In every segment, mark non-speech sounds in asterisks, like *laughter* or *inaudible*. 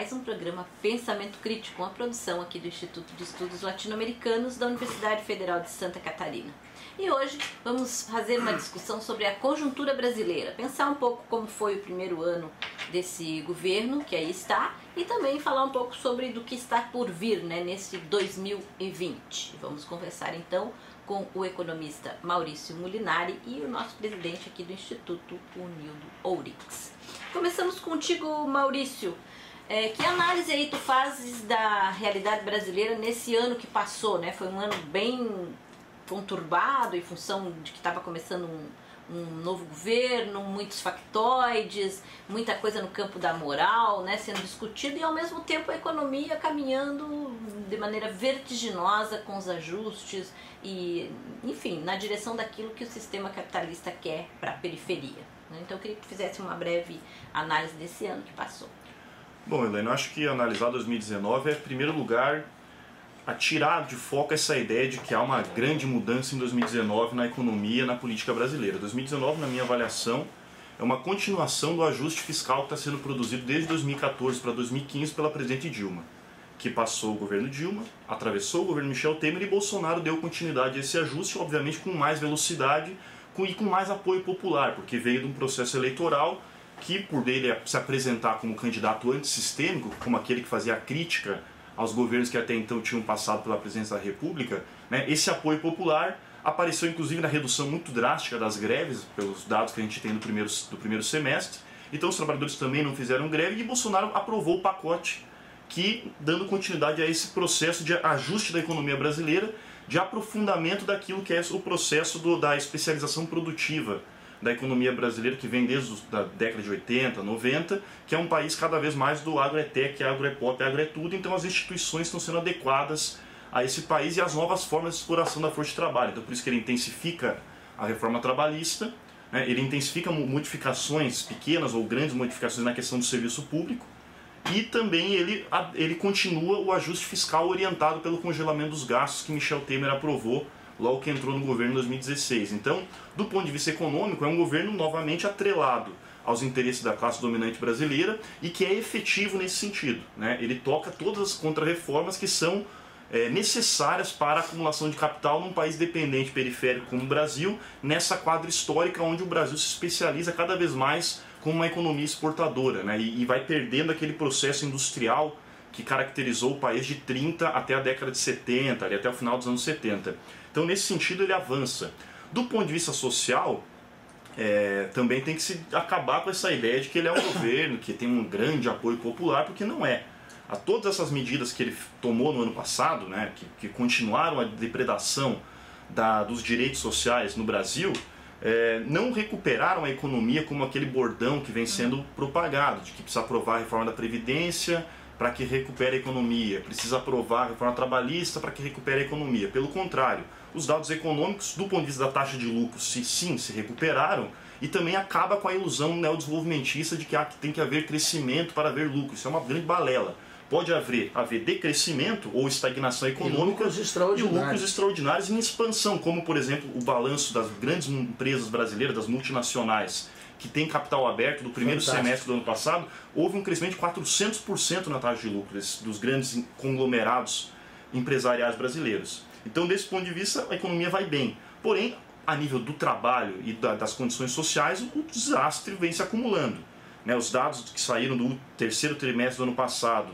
mais um programa Pensamento Crítico, uma produção aqui do Instituto de Estudos Latino-Americanos da Universidade Federal de Santa Catarina. E hoje vamos fazer uma discussão sobre a conjuntura brasileira, pensar um pouco como foi o primeiro ano desse governo que aí está e também falar um pouco sobre do que está por vir né, nesse 2020. Vamos conversar então com o economista Maurício Mulinari e o nosso presidente aqui do Instituto, o Nildo Ourix. Começamos contigo, Maurício. É, que análise aí tu fazes da realidade brasileira nesse ano que passou, né? Foi um ano bem conturbado em função de que estava começando um, um novo governo, muitos factoides, muita coisa no campo da moral, né, sendo discutido e ao mesmo tempo a economia caminhando de maneira vertiginosa com os ajustes e, enfim, na direção daquilo que o sistema capitalista quer para a periferia. Né? Então eu queria que tu fizesse uma breve análise desse ano que passou. Bom, Helena, acho que analisar 2019 é, em primeiro lugar, a tirar de foco essa ideia de que há uma grande mudança em 2019 na economia, na política brasileira. 2019, na minha avaliação, é uma continuação do ajuste fiscal que está sendo produzido desde 2014 para 2015 pela presidente Dilma, que passou o governo Dilma, atravessou o governo Michel Temer e Bolsonaro deu continuidade a esse ajuste, obviamente com mais velocidade e com mais apoio popular, porque veio de um processo eleitoral que, por dele se apresentar como candidato antissistêmico, como aquele que fazia crítica aos governos que até então tinham passado pela presidência da República, né, esse apoio popular apareceu inclusive na redução muito drástica das greves, pelos dados que a gente tem do primeiro, do primeiro semestre. Então os trabalhadores também não fizeram greve e Bolsonaro aprovou o pacote que, dando continuidade a esse processo de ajuste da economia brasileira, de aprofundamento daquilo que é o processo do, da especialização produtiva da economia brasileira, que vem desde a década de 80, 90, que é um país cada vez mais do agro-é-tech, agro-é-pop, agro-é-tudo, então as instituições estão sendo adequadas a esse país e às novas formas de exploração da força de trabalho. Então por isso que ele intensifica a reforma trabalhista, né? ele intensifica modificações pequenas ou grandes modificações na questão do serviço público, e também ele, ele continua o ajuste fiscal orientado pelo congelamento dos gastos que Michel Temer aprovou logo que entrou no governo em 2016. Então, do ponto de vista econômico, é um governo novamente atrelado aos interesses da classe dominante brasileira e que é efetivo nesse sentido. Né? Ele toca todas as contrarreformas que são é, necessárias para a acumulação de capital num país dependente periférico como o Brasil, nessa quadra histórica onde o Brasil se especializa cada vez mais como uma economia exportadora né? e, e vai perdendo aquele processo industrial que caracterizou o país de 30 até a década de 70, ali até o final dos anos 70. Então, nesse sentido, ele avança. Do ponto de vista social, é, também tem que se acabar com essa ideia de que ele é um *coughs* governo que tem um grande apoio popular, porque não é. A todas essas medidas que ele tomou no ano passado, né, que, que continuaram a depredação da, dos direitos sociais no Brasil, é, não recuperaram a economia como aquele bordão que vem sendo propagado, de que precisa aprovar a reforma da Previdência, para que recupere a economia, precisa aprovar a reforma trabalhista para que recupere a economia. Pelo contrário, os dados econômicos, do ponto de vista da taxa de lucro, se sim, se recuperaram, e também acaba com a ilusão neodesenvolvimentista de que, ah, que tem que haver crescimento para haver lucro. Isso é uma grande balela. Pode haver, haver decrescimento ou estagnação econômica e lucros extraordinários. e lucros extraordinários em expansão, como por exemplo o balanço das grandes empresas brasileiras, das multinacionais que tem capital aberto do primeiro Fantástico. semestre do ano passado, houve um crescimento de 400% na taxa de lucro dos grandes conglomerados empresariais brasileiros. Então, desse ponto de vista, a economia vai bem. Porém, a nível do trabalho e das condições sociais, o desastre vem se acumulando. Né, os dados que saíram do terceiro trimestre do ano passado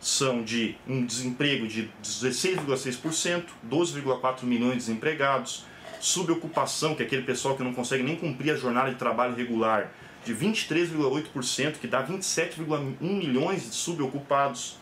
são de um desemprego de 16,6%, 12,4 milhões de desempregados, subocupação, que é aquele pessoal que não consegue nem cumprir a jornada de trabalho regular, de 23,8%, que dá 27,1 milhões de subocupados,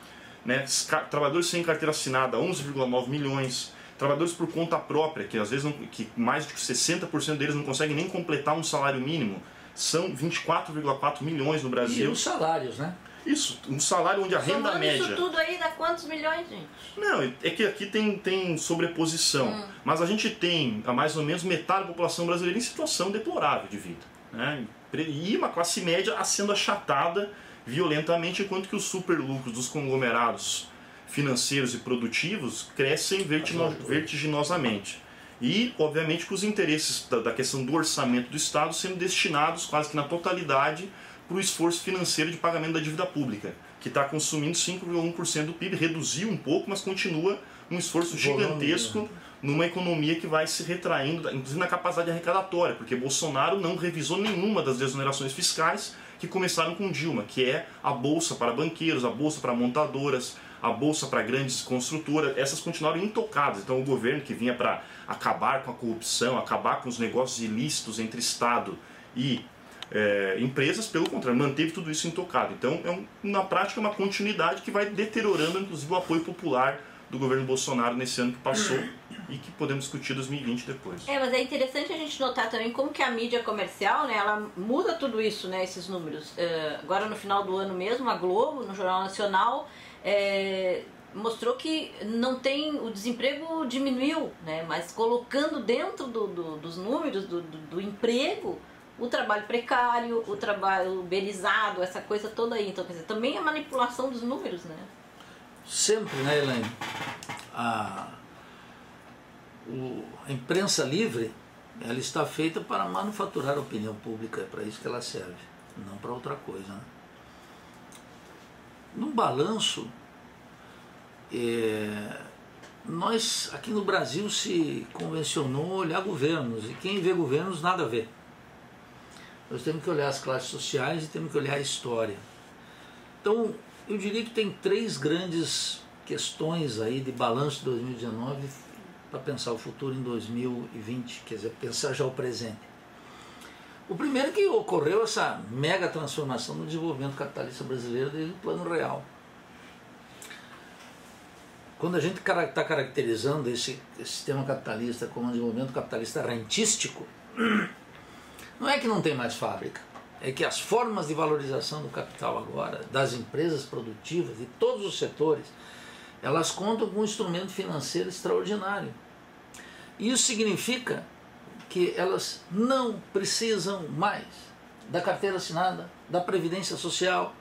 né? trabalhadores sem carteira assinada, 11,9 milhões, trabalhadores por conta própria, que às vezes não, que mais de 60% deles não conseguem nem completar um salário mínimo, são 24,4 milhões no Brasil. E os salários, né? Isso, um salário onde a Somando renda média. isso tudo aí dá quantos milhões, gente? Não, é que aqui tem, tem sobreposição. Hum. Mas a gente tem a mais ou menos metade da população brasileira em situação deplorável de vida. Né? E uma classe média sendo achatada violentamente, enquanto que os superlucros dos conglomerados financeiros e produtivos crescem vertino, vertiginosamente. E, obviamente, com os interesses da, da questão do orçamento do Estado sendo destinados quase que na totalidade para o esforço financeiro de pagamento da dívida pública, que está consumindo 5,1% do PIB, reduziu um pouco, mas continua um esforço gigantesco numa economia que vai se retraindo, inclusive na capacidade arrecadatória, porque Bolsonaro não revisou nenhuma das desonerações fiscais que começaram com Dilma, que é a bolsa para banqueiros, a bolsa para montadoras, a bolsa para grandes construtoras, essas continuaram intocadas. Então o governo que vinha para acabar com a corrupção, acabar com os negócios ilícitos entre Estado e é, empresas, pelo contrário, manteve tudo isso intocado. Então, é um, na prática, é uma continuidade que vai deteriorando, inclusive, o apoio popular do governo Bolsonaro nesse ano que passou e que podemos discutir 2020 depois. É, mas é interessante a gente notar também como que a mídia comercial, né, ela muda tudo isso, né, esses números. Uh, agora no final do ano mesmo, a Globo, no Jornal Nacional, é, mostrou que não tem o desemprego diminuiu, né, mas colocando dentro do, do, dos números do, do emprego o trabalho precário, o trabalho uberizado, essa coisa toda aí. Então, quer dizer, também é manipulação dos números, né? Sempre, né, Elaine? A, o, a imprensa livre, ela está feita para manufaturar a opinião pública, é para isso que ela serve, não para outra coisa. Né? Num balanço, é, nós aqui no Brasil se convencionou olhar governos, e quem vê governos nada a ver. Nós temos que olhar as classes sociais e temos que olhar a história. Então, eu diria que tem três grandes questões aí de balanço de 2019 para pensar o futuro em 2020, quer dizer, pensar já o presente. O primeiro é que ocorreu essa mega transformação no desenvolvimento capitalista brasileiro desde o plano real. Quando a gente está caracterizando esse, esse sistema capitalista como um desenvolvimento capitalista rentístico, não é que não tem mais fábrica, é que as formas de valorização do capital agora, das empresas produtivas, de todos os setores, elas contam com um instrumento financeiro extraordinário. Isso significa que elas não precisam mais da carteira assinada, da previdência social,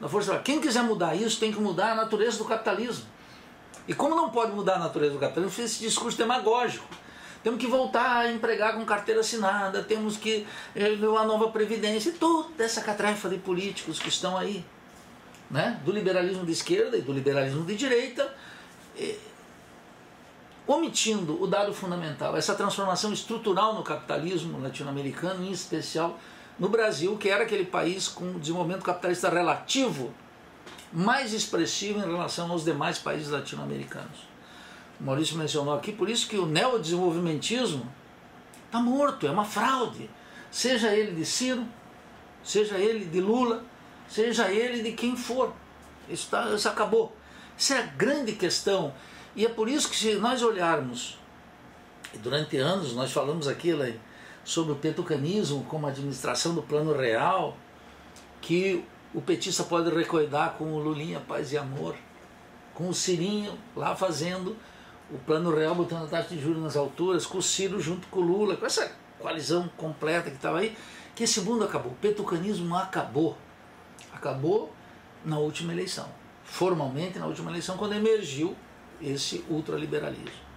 da força. Quem quiser mudar isso tem que mudar a natureza do capitalismo. E como não pode mudar a natureza do capitalismo, fez esse discurso demagógico temos que voltar a empregar com carteira assinada, temos que eh, uma nova previdência, e toda essa catrafa de políticos que estão aí, né? do liberalismo de esquerda e do liberalismo de direita, eh, omitindo o dado fundamental, essa transformação estrutural no capitalismo latino-americano, em especial no Brasil, que era aquele país com desenvolvimento capitalista relativo mais expressivo em relação aos demais países latino-americanos. O Maurício mencionou aqui, por isso que o neodesenvolvimentismo está morto, é uma fraude. Seja ele de Ciro, seja ele de Lula, seja ele de quem for. Isso, tá, isso acabou. Isso é a grande questão. E é por isso que se nós olharmos, durante anos nós falamos aqui sobre o petucanismo como administração do plano real, que o petista pode recordar com o Lulinha Paz e Amor, com o Cirinho lá fazendo o Plano Real botando a taxa de juros nas alturas, com o Ciro junto com o Lula, com essa coalizão completa que estava aí, que esse mundo acabou. O petucanismo acabou. Acabou na última eleição. Formalmente na última eleição, quando emergiu esse ultraliberalismo.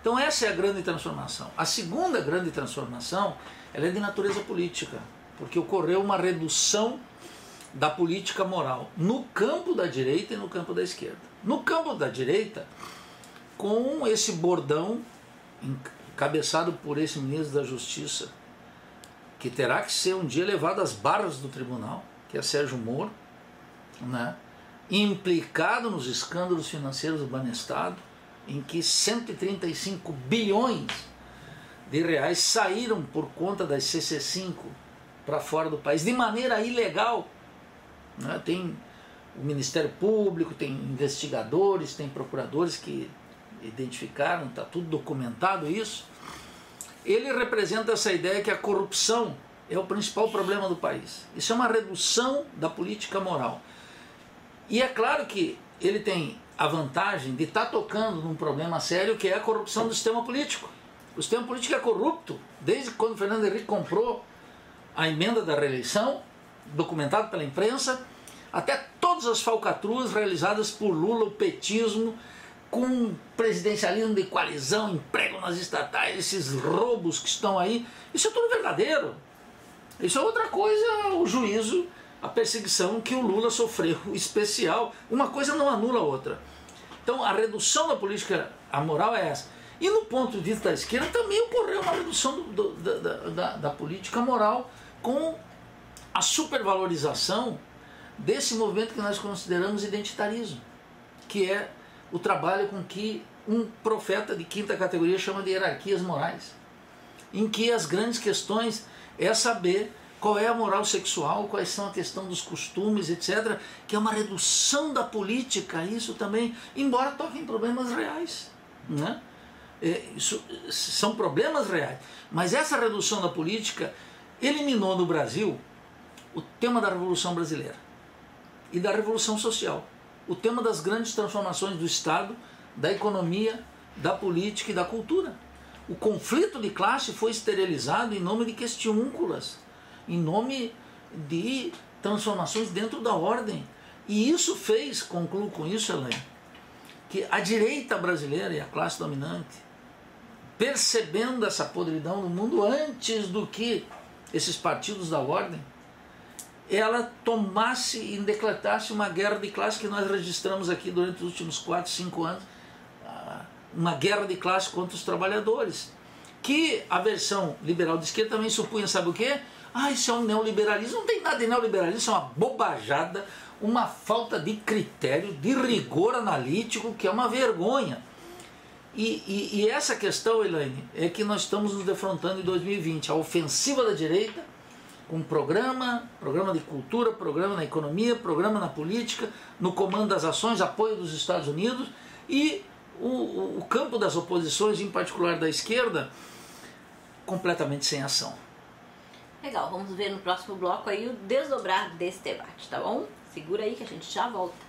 Então essa é a grande transformação. A segunda grande transformação ela é de natureza política, porque ocorreu uma redução da política moral no campo da direita e no campo da esquerda. No campo da direita, com esse bordão encabeçado por esse ministro da Justiça, que terá que ser um dia levado às barras do tribunal, que é Sérgio Moro, né? implicado nos escândalos financeiros do Banestado, em que 135 bilhões de reais saíram por conta das CC5 para fora do país de maneira ilegal. Né? Tem o Ministério Público, tem investigadores, tem procuradores que identificaram, está tudo documentado isso, ele representa essa ideia que a corrupção é o principal problema do país. Isso é uma redução da política moral. E é claro que ele tem a vantagem de estar tá tocando num problema sério que é a corrupção do sistema político. O sistema político é corrupto. Desde quando Fernando Henrique comprou a emenda da reeleição, documentado pela imprensa, até todas as falcatruas realizadas por Lula, o petismo, com presidencialismo de coalizão, emprego nas estatais, esses roubos que estão aí, isso é tudo verdadeiro. Isso é outra coisa, o juízo a perseguição que o Lula sofreu especial. Uma coisa não anula a outra. Então a redução da política, a moral é essa. E no ponto de vista da esquerda também ocorreu uma redução do, do, da, da, da política moral com a supervalorização desse movimento que nós consideramos identitarismo, que é o trabalho com que um profeta de quinta categoria chama de hierarquias morais, em que as grandes questões é saber qual é a moral sexual, quais são a questão dos costumes, etc., que é uma redução da política, isso também, embora toque em problemas reais. Né? É, isso, são problemas reais. Mas essa redução da política eliminou no Brasil o tema da Revolução Brasileira e da Revolução Social, o tema das grandes transformações do Estado, da economia, da política e da cultura. O conflito de classe foi esterilizado em nome de questiúnculas em nome de transformações dentro da ordem. E isso fez, concluo com isso, Helene, que a direita brasileira e a classe dominante, percebendo essa podridão no mundo antes do que esses partidos da ordem, ela tomasse e decretasse uma guerra de classe que nós registramos aqui durante os últimos 4, 5 anos, ah, uma guerra de classe contra os trabalhadores. Que a versão liberal de esquerda também supunha, sabe o quê? Ah, isso é um neoliberalismo. Não tem nada de neoliberalismo, isso é uma bobajada, uma falta de critério, de rigor analítico, que é uma vergonha. E, e, e essa questão, Elaine, é que nós estamos nos defrontando em 2020. A ofensiva da direita, com programa, programa de cultura, programa na economia, programa na política, no comando das ações, apoio dos Estados Unidos e o, o, campo das oposições, em particular da esquerda, completamente sem ação. Legal, vamos ver no próximo bloco aí o desdobrar desse debate, tá bom? Segura aí que a gente já volta.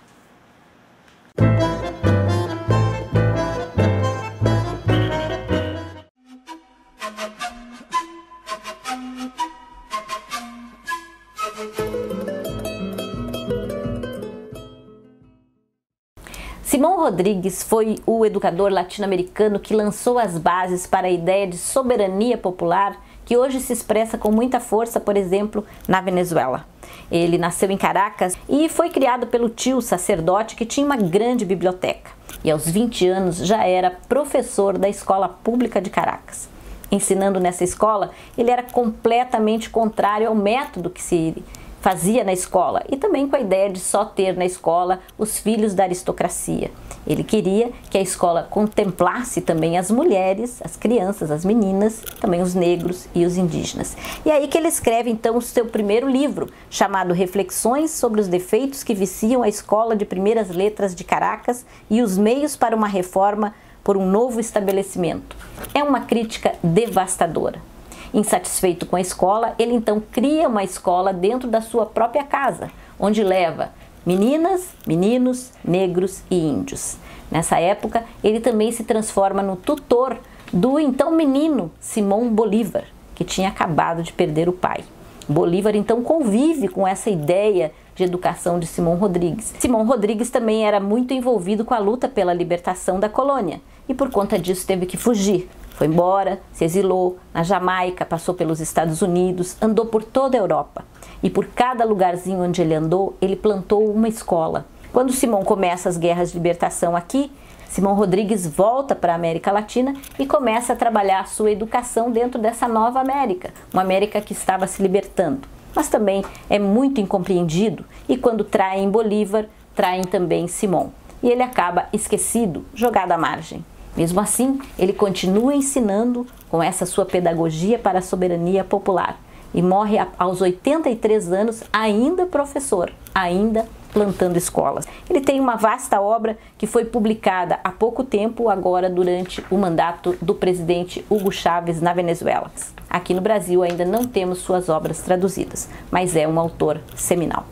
Simão Rodrigues foi o educador latino-americano que lançou as bases para a ideia de soberania popular que hoje se expressa com muita força, por exemplo, na Venezuela. Ele nasceu em Caracas e foi criado pelo tio sacerdote que tinha uma grande biblioteca. E aos 20 anos já era professor da escola pública de Caracas. Ensinando nessa escola, ele era completamente contrário ao método que se fazia na escola e também com a ideia de só ter na escola os filhos da aristocracia. Ele queria que a escola contemplasse também as mulheres, as crianças, as meninas, também os negros e os indígenas. E é aí que ele escreve então o seu primeiro livro, chamado Reflexões sobre os defeitos que viciam a escola de primeiras letras de Caracas e os meios para uma reforma por um novo estabelecimento. É uma crítica devastadora. Insatisfeito com a escola, ele então cria uma escola dentro da sua própria casa, onde leva meninas, meninos, negros e índios. Nessa época, ele também se transforma no tutor do então menino Simão Bolívar, que tinha acabado de perder o pai. Bolívar então convive com essa ideia de educação de Simão Rodrigues. Simão Rodrigues também era muito envolvido com a luta pela libertação da colônia e por conta disso teve que fugir. Foi embora, se exilou na Jamaica, passou pelos Estados Unidos, andou por toda a Europa. E por cada lugarzinho onde ele andou, ele plantou uma escola. Quando Simão começa as guerras de libertação aqui, Simão Rodrigues volta para a América Latina e começa a trabalhar a sua educação dentro dessa nova América, uma América que estava se libertando. Mas também é muito incompreendido e quando traem Bolívar, traem também Simão. E ele acaba esquecido, jogado à margem. Mesmo assim, ele continua ensinando com essa sua pedagogia para a soberania popular e morre aos 83 anos, ainda professor, ainda plantando escolas. Ele tem uma vasta obra que foi publicada há pouco tempo, agora durante o mandato do presidente Hugo Chávez na Venezuela. Aqui no Brasil ainda não temos suas obras traduzidas, mas é um autor seminal.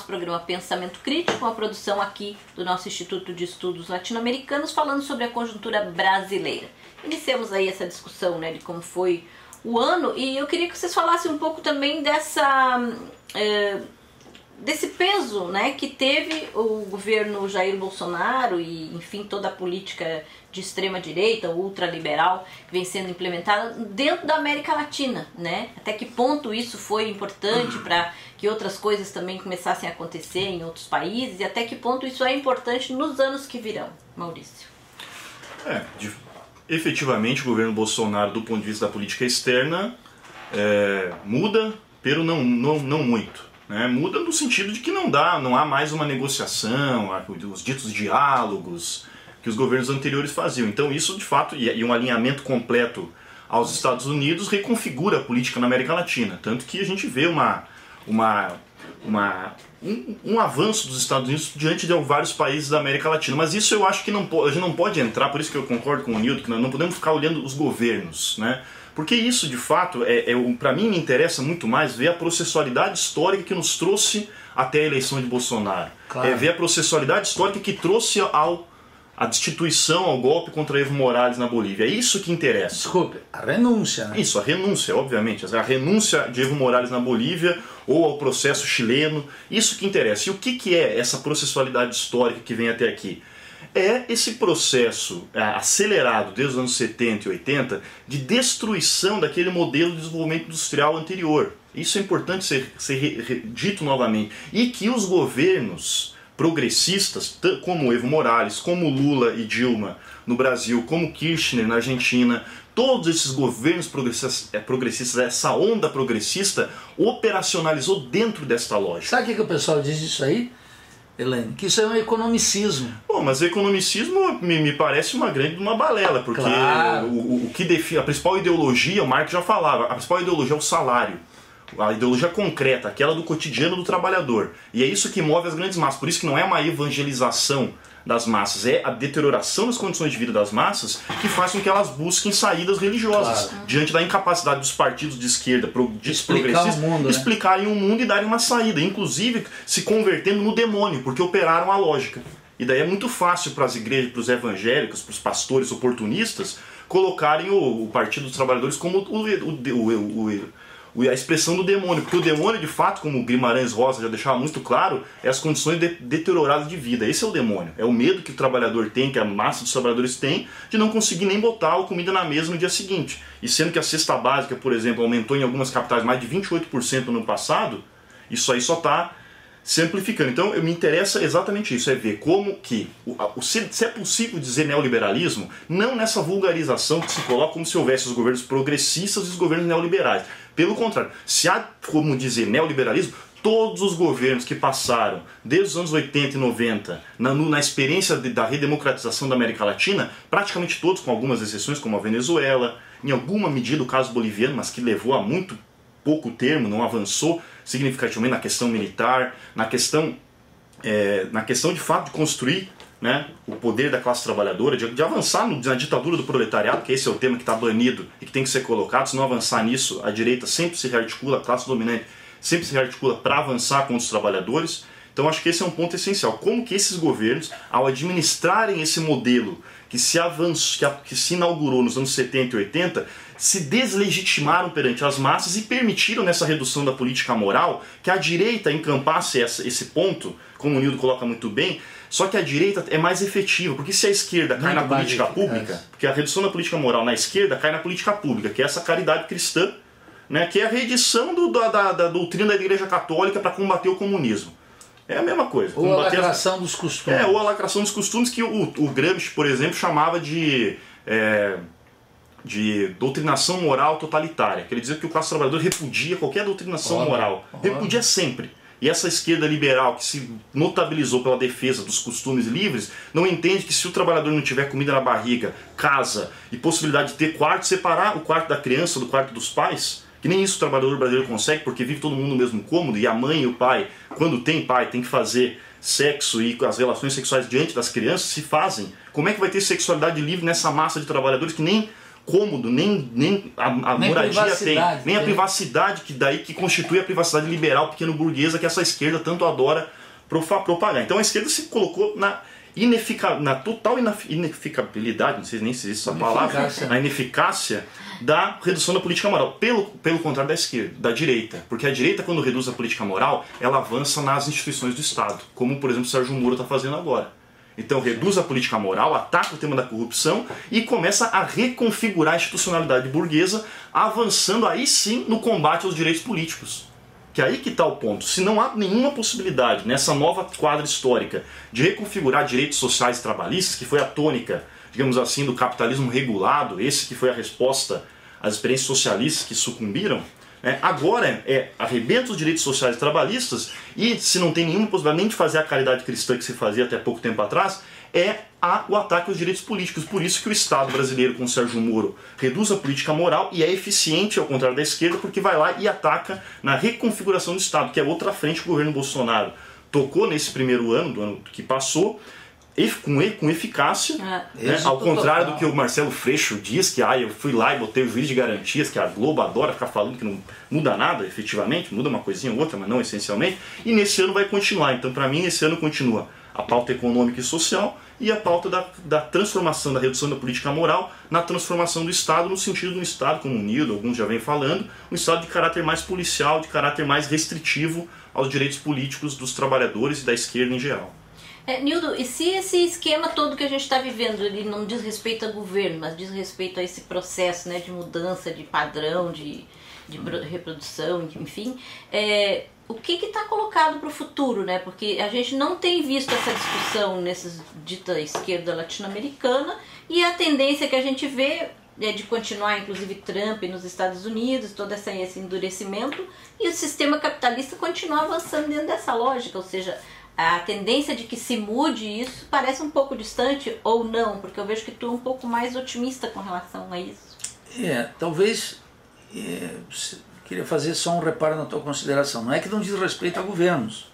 Nosso programa Pensamento Crítico, uma produção aqui do nosso Instituto de Estudos Latino-Americanos, falando sobre a conjuntura brasileira. Iniciamos aí essa discussão né, de como foi o ano e eu queria que vocês falassem um pouco também dessa. É, desse peso né, que teve o governo Jair Bolsonaro e, enfim, toda a política de extrema direita, ultraliberal, que vem sendo implementada dentro da América Latina, né? Até que ponto isso foi importante para que outras coisas também começassem a acontecer em outros países e até que ponto isso é importante nos anos que virão, Maurício? É, de, efetivamente o governo Bolsonaro, do ponto de vista da política externa, é, muda, pero não, não, não muito. Né? Muda no sentido de que não dá, não há mais uma negociação, os ditos diálogos que os governos anteriores faziam. Então isso, de fato, e um alinhamento completo aos Estados Unidos reconfigura a política na América Latina. Tanto que a gente vê uma, uma, uma, um, um, avanço dos Estados Unidos diante de vários países da América Latina. Mas isso eu acho que não, a gente não pode entrar, por isso que eu concordo com o Nildo, que nós não podemos ficar olhando os governos. Né? Porque isso, de fato, é, é para mim me interessa muito mais ver a processualidade histórica que nos trouxe até a eleição de Bolsonaro. Claro. É ver a processualidade histórica que trouxe ao a destituição ao golpe contra Evo Morales na Bolívia. É isso que interessa. Desculpe, a renúncia. Né? Isso, a renúncia, obviamente. A renúncia de Evo Morales na Bolívia ou ao processo chileno. Isso que interessa. E o que, que é essa processualidade histórica que vem até aqui? é esse processo é, acelerado desde os anos 70 e 80 de destruição daquele modelo de desenvolvimento industrial anterior. Isso é importante ser, ser dito novamente. E que os governos progressistas, como Evo Morales, como Lula e Dilma no Brasil, como Kirchner na Argentina, todos esses governos progressistas, é, progressistas, essa onda progressista, operacionalizou dentro desta lógica. Sabe o que, o pessoal diz disso aí? Helene, que isso é um economicismo. Bom, mas economicismo me, me parece uma grande uma balela, porque claro. o, o, que define a principal ideologia, o Marx já falava, a principal ideologia é o salário. A ideologia concreta, aquela do cotidiano do trabalhador. E é isso que move as grandes massas. Por isso que não é uma evangelização das massas, é a deterioração das condições de vida das massas que faz com que elas busquem saídas religiosas claro. diante da incapacidade dos partidos de esquerda progressistas mundo, né? explicarem o mundo e darem uma saída, inclusive se convertendo no demônio, porque operaram a lógica. E daí é muito fácil para as igrejas, para os evangélicos, para os pastores oportunistas colocarem o, o Partido dos Trabalhadores como o, o, o a expressão do demônio, porque o demônio, de fato, como Guimarães Rosa já deixava muito claro, é as condições de, deterioradas de vida. Esse é o demônio. É o medo que o trabalhador tem, que a massa dos trabalhadores tem, de não conseguir nem botar a comida na mesa no dia seguinte. E sendo que a cesta básica, por exemplo, aumentou em algumas capitais mais de 28% no passado, isso aí só está se amplificando. Então, me interessa exatamente isso, é ver como que, o, o, se, se, é possível dizer neoliberalismo, não nessa vulgarização que se coloca como se houvesse os governos progressistas e os governos neoliberais. Pelo contrário, se há como dizer neoliberalismo, todos os governos que passaram, desde os anos 80 e 90, na, na experiência de, da redemocratização da América Latina, praticamente todos, com algumas exceções, como a Venezuela, em alguma medida o caso boliviano, mas que levou a muito pouco termo, não avançou significativamente na questão militar, na questão, é, na questão de fato de construir né, o poder da classe trabalhadora, de, de avançar no, na ditadura do proletariado, que esse é o tema que está banido e que tem que ser colocado. Se não avançar nisso, a direita sempre se rearticula, a classe dominante sempre se rearticula para avançar contra os trabalhadores. Então acho que esse é um ponto essencial. Como que esses governos, ao administrarem esse modelo que se avançou, que, se inaugurou nos anos 70 e 80, se deslegitimaram perante as massas e permitiram nessa redução da política moral que a direita encampasse essa, esse ponto, como o Nildo coloca muito bem, só que a direita é mais efetiva, porque se a esquerda cai na política pública, porque a redução da política moral na esquerda cai na política pública, que é essa caridade cristã, né, que é a reedição do, da, da, da doutrina da Igreja Católica para combater o comunismo. É a mesma coisa. Ou a lacração as... dos costumes. É, ou a lacração dos costumes que o, o Gramsci, por exemplo, chamava de, é, de doutrinação moral totalitária. Quer dizer que o classe trabalhador repudia qualquer doutrinação Olha. moral. Repudia sempre. E essa esquerda liberal que se notabilizou pela defesa dos costumes livres, não entende que se o trabalhador não tiver comida na barriga, casa e possibilidade de ter quarto, separar o quarto da criança do quarto dos pais, que nem isso o trabalhador brasileiro consegue, porque vive todo mundo no mesmo cômodo e a mãe e o pai, quando tem pai, tem que fazer sexo e as relações sexuais diante das crianças, se fazem. Como é que vai ter sexualidade livre nessa massa de trabalhadores que nem cômodo, nem, nem a, a nem moradia tem, nem a privacidade que daí que constitui a privacidade liberal pequeno burguesa que essa esquerda tanto adora propagar. Então a esquerda se colocou na inefica na total ineficabilidade, não sei nem se existe essa palavra, na ineficácia da redução da política moral. Pelo, pelo contrário da esquerda, da direita. Porque a direita, quando reduz a política moral, ela avança nas instituições do Estado, como, por exemplo, o Sérgio Moro está fazendo agora. Então reduz a política moral, ataca o tema da corrupção e começa a reconfigurar a institucionalidade burguesa, avançando aí sim no combate aos direitos políticos. Que é aí que está o ponto. Se não há nenhuma possibilidade nessa nova quadra histórica de reconfigurar direitos sociais e trabalhistas, que foi a tônica, digamos assim, do capitalismo regulado, esse que foi a resposta às experiências socialistas que sucumbiram, né? agora é arrebenta os direitos sociais trabalhistas e, se não tem nenhuma possibilidade nem de fazer a caridade cristã que se fazia até pouco tempo atrás, é a, o ataque aos direitos políticos. Por isso que o Estado brasileiro, com o Sérgio Moro, reduz a política moral e é eficiente, ao contrário da esquerda, porque vai lá e ataca na reconfiguração do Estado, que é outra frente que o governo Bolsonaro tocou nesse primeiro ano, do ano que passou, com, com eficácia, ah, né? ao contrário total. do que o Marcelo Freixo diz, que ah, eu fui lá e botei o juiz de garantias, que a Globo adora ficar falando que não muda nada efetivamente, muda uma coisinha ou outra, mas não essencialmente, e nesse ano vai continuar. Então, para mim, esse ano continua a pauta econômica e social e a pauta da, da transformação, da redução da política moral na transformação do Estado, no sentido de um Estado como unido, alguns já vêm falando, um Estado de caráter mais policial, de caráter mais restritivo aos direitos políticos dos trabalhadores e da esquerda em geral. É, Nildo, e se esse esquema todo que a gente está vivendo, ele não diz respeito ao governo, mas diz respeito a esse processo né, de mudança de padrão, de, de reprodução, enfim, é, o que está colocado para o futuro, né? Porque a gente não tem visto essa discussão nessa dita esquerda latino-americana e a tendência que a gente vê é de continuar, inclusive, Trump nos Estados Unidos, todo esse endurecimento, e o sistema capitalista continua avançando dentro dessa lógica, ou seja, a tendência de que se mude isso parece um pouco distante ou não, porque eu vejo que tu é um pouco mais otimista com relação a isso. É, talvez é, queria fazer só um reparo na tua consideração. Não é que não diz respeito a governos,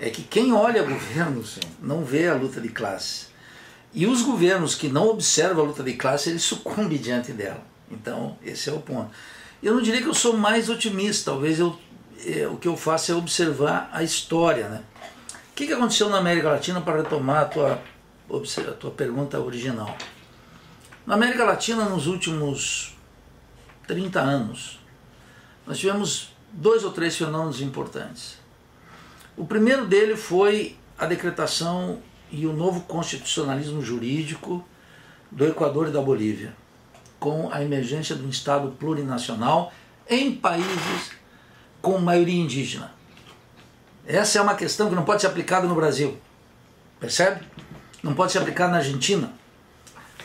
é que quem olha governos não vê a luta de classe. E os governos que não observam a luta de classe, eles sucumbem diante dela. Então, esse é o ponto. Eu não diria que eu sou mais otimista, talvez eu, é, o que eu faço é observar a história, né? O que, que aconteceu na América Latina para retomar a tua, a tua pergunta original? Na América Latina, nos últimos 30 anos, nós tivemos dois ou três fenômenos importantes. O primeiro dele foi a decretação e o novo constitucionalismo jurídico do Equador e da Bolívia, com a emergência de um Estado plurinacional em países com maioria indígena. Essa é uma questão que não pode ser aplicada no Brasil. Percebe? Não pode ser aplicada na Argentina.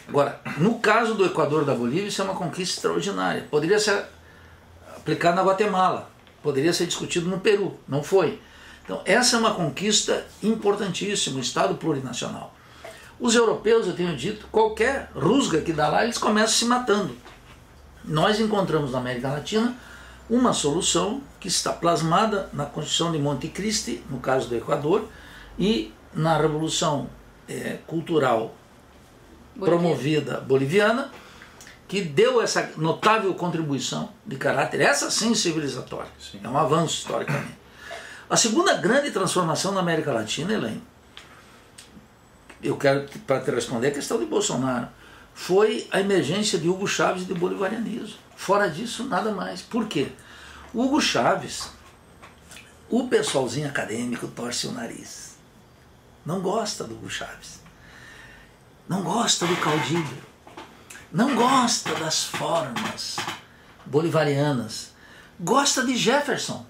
Agora, no caso do Equador da Bolívia, isso é uma conquista extraordinária. Poderia ser aplicado na Guatemala, poderia ser discutido no Peru, não foi. Então, essa é uma conquista importantíssima, o Estado plurinacional. Os europeus, eu tenho dito, qualquer rusga que dá lá, eles começam se matando. Nós encontramos na América Latina uma solução que está plasmada na Constituição de Monte Cristi, no caso do Equador, e na Revolução é, Cultural promovida boliviana, que deu essa notável contribuição de caráter, essa sim civilizatória. Sim. É um avanço historicamente. A segunda grande transformação na América Latina, Elaine, eu quero para te responder a questão de Bolsonaro, foi a emergência de Hugo Chávez e de bolivarianismo. Fora disso, nada mais. Por quê? Hugo Chaves, o pessoalzinho acadêmico torce o nariz. Não gosta do Hugo Chaves. Não gosta do caudilho. Não gosta das formas bolivarianas. Gosta de Jefferson.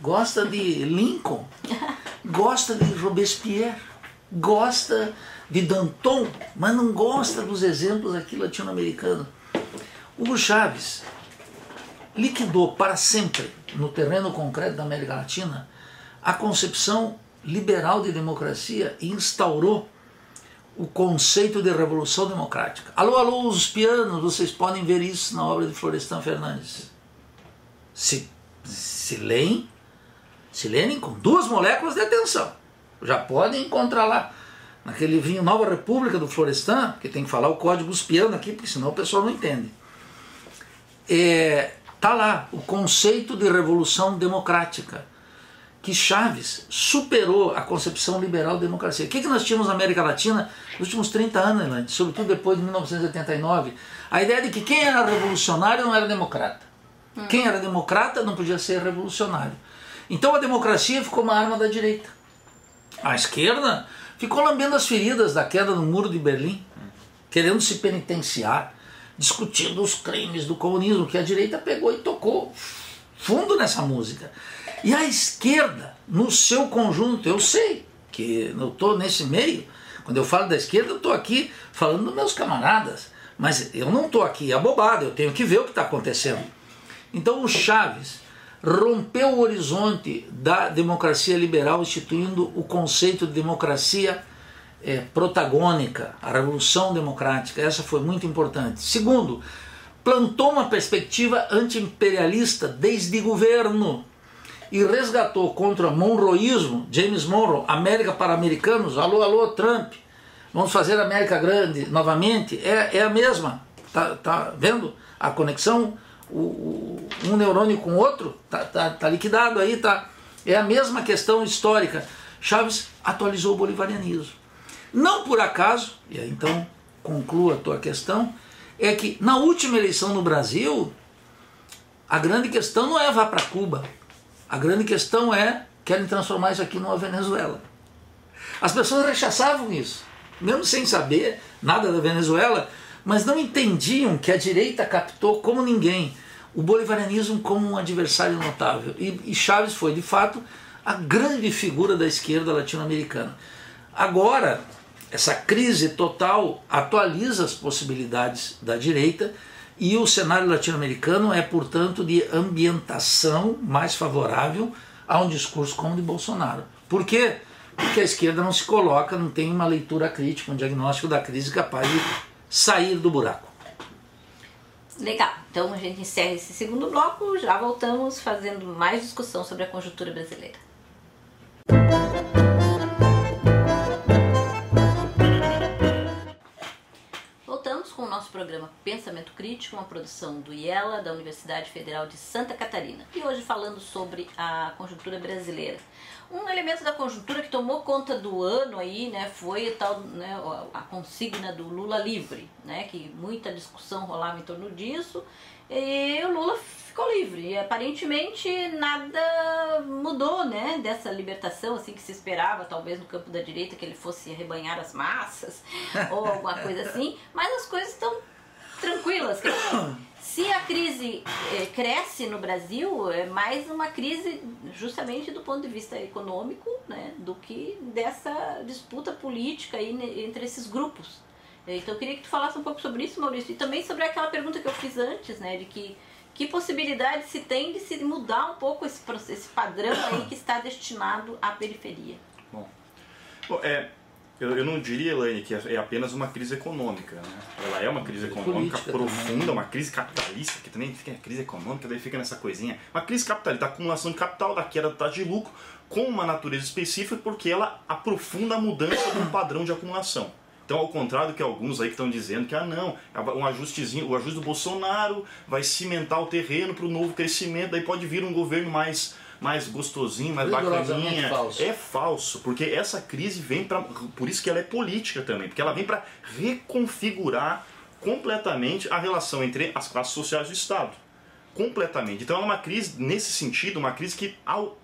Gosta de Lincoln. *laughs* Gosta de Robespierre. Gosta de Danton, mas não gosta dos exemplos aqui latino-americanos. Hugo Chaves liquidou para sempre, no terreno concreto da América Latina, a concepção liberal de democracia e instaurou o conceito de revolução democrática. Alô, alô, os pianos, vocês podem ver isso na obra de Florestan Fernandes. Se, se leem, se leem com duas moléculas de atenção. Já podem encontrar lá, naquele livrinho Nova República do Florestan, que tem que falar o código piano aqui, porque senão o pessoal não entende. É, Está lá o conceito de revolução democrática, que Chaves superou a concepção liberal da democracia. O que, que nós tínhamos na América Latina nos últimos 30 anos, né? sobretudo depois de 1989? A ideia de que quem era revolucionário não era democrata. Quem era democrata não podia ser revolucionário. Então a democracia ficou uma arma da direita. A esquerda ficou lambendo as feridas da queda do muro de Berlim, querendo se penitenciar, discutindo os crimes do comunismo, que a direita pegou e tocou fundo nessa música. E a esquerda, no seu conjunto, eu sei que eu estou nesse meio, quando eu falo da esquerda, eu estou aqui falando dos meus camaradas, mas eu não estou aqui abobado, eu tenho que ver o que está acontecendo. Então o Chaves rompeu o horizonte da democracia liberal, instituindo o conceito de democracia é, protagônica, a revolução democrática. Essa foi muito importante. Segundo, plantou uma perspectiva anti-imperialista desde governo e resgatou contra o monroísmo, James Monroe, América para americanos, alô, alô, Trump, vamos fazer a América grande novamente, é, é a mesma, tá, tá vendo a conexão, o, o, um neurônio com o outro, tá, tá, tá liquidado aí, tá, é a mesma questão histórica. Chaves atualizou o bolivarianismo. Não por acaso, e aí então conclua a tua questão, é que na última eleição no Brasil, a grande questão não é vá para Cuba, a grande questão é, querem transformar isso aqui numa Venezuela. As pessoas rechaçavam isso, mesmo sem saber nada da Venezuela, mas não entendiam que a direita captou como ninguém o bolivarianismo como um adversário notável. E, e Chaves foi, de fato, a grande figura da esquerda latino-americana. Agora, essa crise total atualiza as possibilidades da direita e o cenário latino-americano é, portanto, de ambientação mais favorável a um discurso como o de Bolsonaro. Por quê? Porque a esquerda não se coloca, não tem uma leitura crítica, um diagnóstico da crise capaz de sair do buraco. Legal. Então a gente encerra esse segundo bloco, já voltamos fazendo mais discussão sobre a conjuntura brasileira. Com o nosso programa Pensamento Crítico, uma produção do IELA, da Universidade Federal de Santa Catarina. E hoje falando sobre a conjuntura brasileira. Um elemento da conjuntura que tomou conta do ano aí, né, foi tal, né, a consigna do Lula livre, né, que muita discussão rolava em torno disso. E o Lula ficou livre. E aparentemente nada mudou, né, dessa libertação assim que se esperava, talvez no campo da direita que ele fosse arrebanhar as massas *laughs* ou alguma coisa assim, mas as coisas estão tranquilas. Se a crise eh, cresce no Brasil, é mais uma crise justamente do ponto de vista econômico, né, do que dessa disputa política aí entre esses grupos. Então eu queria que tu falasse um pouco sobre isso, Maurício, e também sobre aquela pergunta que eu fiz antes, né, de que que possibilidade se tem de se mudar um pouco esse, esse padrão aí que está destinado à periferia? Bom, Bom é, eu, eu, não diria, Elaine, que é apenas uma crise econômica. Né? Ela é uma crise econômica profunda, também. uma crise capitalista, que também fica crise econômica, daí fica nessa coisinha. Uma crise capitalista, da acumulação de capital, da queda da taxa de lucro, com uma natureza específica, porque ela aprofunda a mudança do padrão de acumulação. Então, ao contrário do que alguns aí que estão dizendo que, ah, não, um ajustezinho, o ajuste do Bolsonaro vai cimentar o terreno para o novo crescimento, daí pode vir um governo mais mais gostosinho, mais bacaninha. Falso. É falso, porque essa crise vem para. Por isso que ela é política também, porque ela vem para reconfigurar completamente a relação entre as classes sociais do Estado. Completamente. Então é uma crise, nesse sentido, uma crise que, ao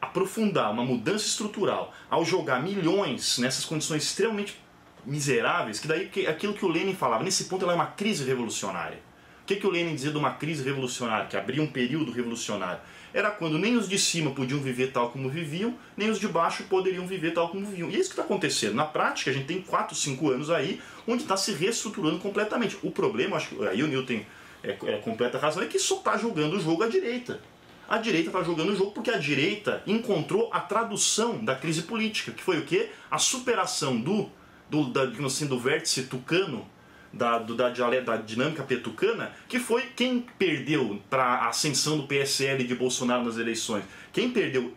aprofundar uma mudança estrutural, ao jogar milhões nessas condições extremamente miseráveis, que daí aquilo que o Lenin falava, nesse ponto ela é uma crise revolucionária. O que, que o Lenin dizia de uma crise revolucionária, que abria um período revolucionário? Era quando nem os de cima podiam viver tal como viviam, nem os de baixo poderiam viver tal como viviam. E é isso que está acontecendo. Na prática, a gente tem 4, 5 anos aí, onde está se reestruturando completamente. O problema, acho que aí o Newton é, é completa razão, é que só está jogando o jogo à direita. A direita está jogando o jogo porque a direita encontrou a tradução da crise política, que foi o quê? A superação do do, da, assim, do vértice tucano, da, do, da, da dinâmica petucana, que foi quem perdeu para a ascensão do PSL de Bolsonaro nas eleições. Quem perdeu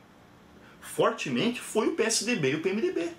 fortemente foi o PSDB e o PMDB.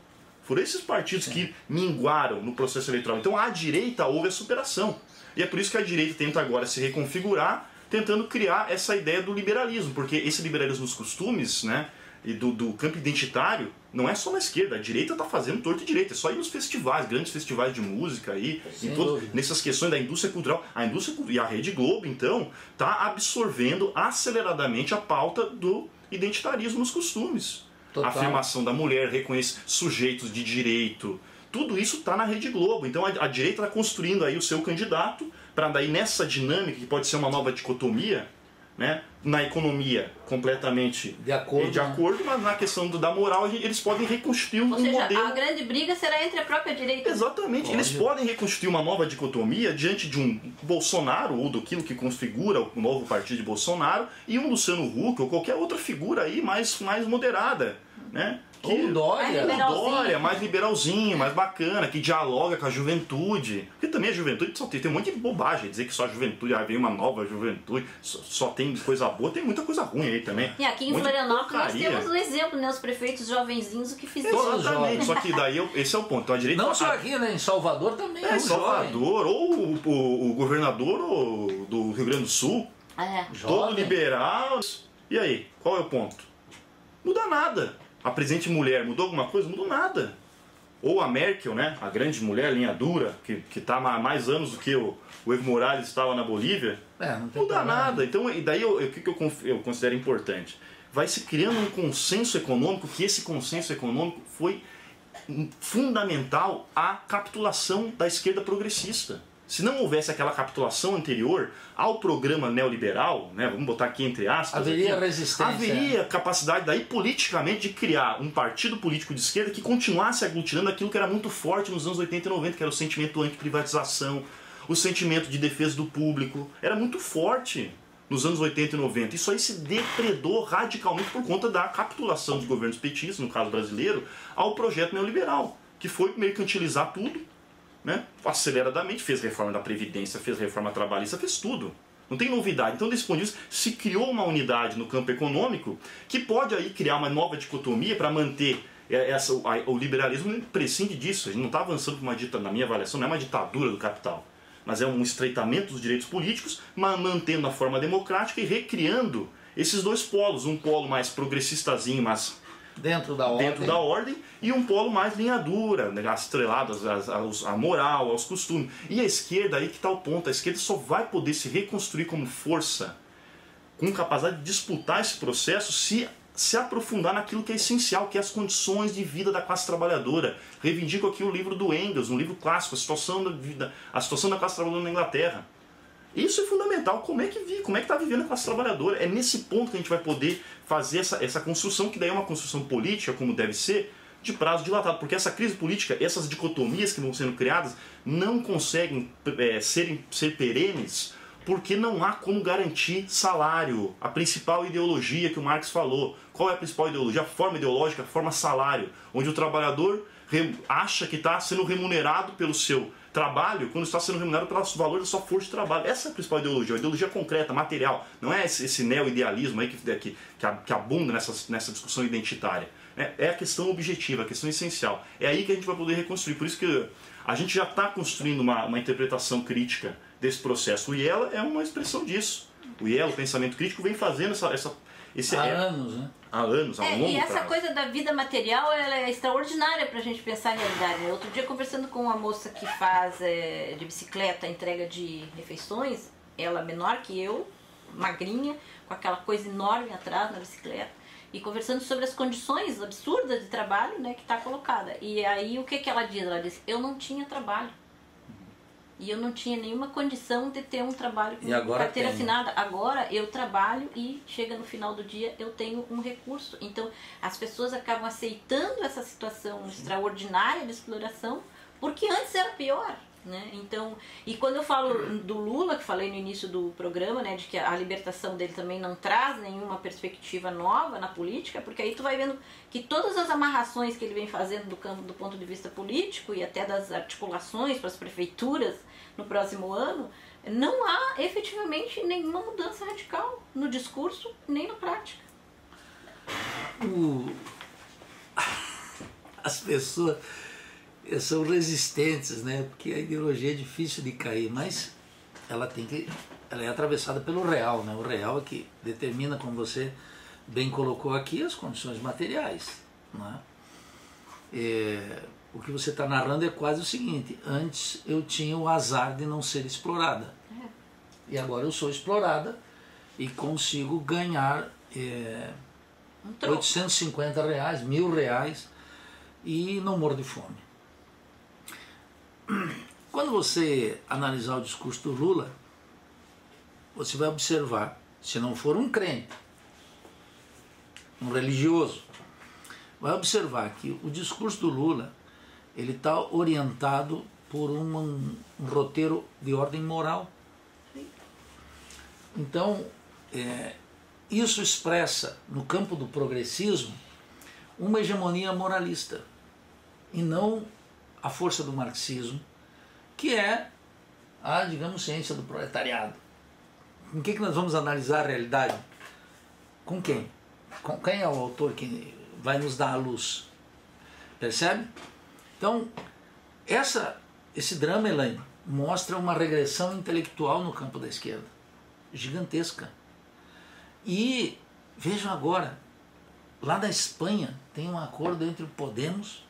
Foram esses partidos Sim. que minguaram no processo eleitoral. Então a direita houve a superação. E é por isso que a direita tenta agora se reconfigurar, tentando criar essa ideia do liberalismo, porque esse liberalismo nos costumes, né, e do, do campo identitário não é só na esquerda, a direita está fazendo torto e direita, é só ir nos festivais, grandes festivais de música aí, em todo, nessas questões da indústria cultural. A indústria e a Rede Globo, então, está absorvendo aceleradamente a pauta do identitarismo nos costumes. Total. A afirmação da mulher, reconhecer sujeitos de direito, tudo isso está na Rede Globo. Então a, a direita está construindo aí o seu candidato para daí nessa dinâmica que pode ser uma nova dicotomia, né? na economia completamente de acordo, de acordo mas na questão da moral eles podem reconstruir um Ou seja, modelo. a grande briga será entre a própria direita. Exatamente, Pode. eles podem reconstruir uma nova dicotomia diante de um Bolsonaro ou do que configura o novo partido de Bolsonaro e um Luciano Huck ou qualquer outra figura aí mais, mais moderada, né? Que, ou Dória. Mais Dória, mais liberalzinho, mais bacana, que dialoga com a juventude. Porque também a juventude só tem, tem um monte de bobagem. Dizer que só a juventude, ah, vem uma nova juventude, só, só, tem coisa boa, tem muita coisa ruim aí também. E aqui em um Florianópolis nós temos um exemplo, né? Os prefeitos jovenzinhos o que fizeram. Exatamente, só que daí esse é o ponto. Então, a direita, Não só aqui, né? Em Salvador também é, é Salvador, jovem. ou o, o, o governador ou, do Rio Grande do Sul, é. todo jovem. liberal. E aí, qual é o ponto? Muda nada a presidente mulher mudou alguma coisa? Mudou nada. Ou a Merkel, né, a grande mulher, linha dura, que está há mais anos do que o, o Evo Morales estava na Bolívia, é, não muda nada. Então, e daí o que, que eu, eu considero importante? Vai se criando um consenso econômico, que esse consenso econômico foi fundamental à capitulação da esquerda progressista. Se não houvesse aquela capitulação anterior ao programa neoliberal, né, vamos botar aqui entre aspas, haveria aqui, resistência. Haveria capacidade daí politicamente de criar um partido político de esquerda que continuasse aglutinando aquilo que era muito forte nos anos 80 e 90, que era o sentimento anti-privatização, o sentimento de defesa do público. Era muito forte nos anos 80 e 90. Isso aí se depredou radicalmente por conta da capitulação dos governos petistas, no caso brasileiro, ao projeto neoliberal, que foi mercantilizar tudo né? aceleradamente, fez reforma da Previdência, fez reforma trabalhista, fez tudo. Não tem novidade. Então, desse ponto de vista, se criou uma unidade no campo econômico que pode aí criar uma nova dicotomia para manter essa, o liberalismo prescinde disso. A gente não está avançando para uma ditadura, na minha avaliação, não é uma ditadura do capital, mas é um estreitamento dos direitos políticos, mas mantendo a forma democrática e recriando esses dois polos, um polo mais progressistazinho, mas dentro da ordem, dentro da ordem e um polo mais linha dura, né, atrelado à moral, aos costumes. E a esquerda, aí que está o ponto, a esquerda só vai poder se reconstruir como força, com capacidade de disputar esse processo, se se aprofundar naquilo que é essencial, que é as condições de vida da classe trabalhadora. Reivindico aqui o livro do Engels, um livro clássico, a situação da vida, a situação da classe trabalhadora na Inglaterra. Isso é fundamental. Como é que vive, como é que está vivendo a classe trabalhadora? É nesse ponto que a gente vai poder fazer essa, essa construção, que daí é uma construção política, como deve ser, de prazo dilatado. Porque essa crise política, essas dicotomias que vão sendo criadas, não conseguem é, serem, ser perenes porque não há como garantir salário. A principal ideologia que o Marx falou. Qual é a principal ideologia? A forma ideológica, a forma salário, onde o trabalhador acha que está sendo remunerado pelo seu trabalho quando está sendo remunerado pelos valores da sua força de trabalho. Essa é a principal ideologia, a ideologia concreta, material. Não é esse, esse neo-idealismo aí que, que, que abunda nessa, nessa discussão identitária. É, é a questão objetiva, a questão essencial. É aí que a gente vai poder reconstruir. Por isso que a gente já está construindo uma, uma interpretação crítica desse processo. O IELA é uma expressão disso. O IELA, o pensamento crítico, vem fazendo essa, essa esse há é, anos, né? Há anos, há é, um longo E essa prazo. coisa da vida material ela é extraordinária para a gente pensar em realidade. Né? Outro dia, conversando com uma moça que faz é, de bicicleta entrega de refeições, ela menor que eu, magrinha, com aquela coisa enorme atrás na bicicleta, e conversando sobre as condições absurdas de trabalho né, que está colocada. E aí o que, que ela diz? Ela diz: Eu não tinha trabalho. E eu não tinha nenhuma condição de ter um trabalho com carteira tem. assinada. Agora eu trabalho e chega no final do dia eu tenho um recurso. Então as pessoas acabam aceitando essa situação Sim. extraordinária de exploração porque antes era pior. Né? Então, e quando eu falo do Lula, que falei no início do programa, né, de que a libertação dele também não traz nenhuma perspectiva nova na política, porque aí tu vai vendo que todas as amarrações que ele vem fazendo do campo do ponto de vista político e até das articulações para as prefeituras no próximo ano, não há efetivamente nenhuma mudança radical no discurso nem na prática. O... As pessoas são resistentes, né? Porque a ideologia é difícil de cair, mas ela tem que ela é atravessada pelo real, né? O real é que determina, como você bem colocou aqui, as condições materiais. Né? É, o que você está narrando é quase o seguinte: antes eu tinha o azar de não ser explorada. É. E agora eu sou explorada e consigo ganhar é, um 850 reais, mil reais e não morro de fome. Quando você analisar o discurso do Lula, você vai observar, se não for um crente, um religioso, vai observar que o discurso do Lula ele está orientado por um, um, roteiro de ordem moral. Então, é, isso expressa, no campo do progressismo, uma hegemonia moralista e não a força do marxismo, que é a, digamos, ciência do proletariado. Com que, que nós vamos analisar a realidade? Com quem? Com quem é o autor que vai nos dar a luz? Percebe? Então, essa, esse drama, Elaine, mostra uma regressão intelectual no campo da esquerda, gigantesca. E vejam agora, lá na Espanha tem um acordo entre o Podemos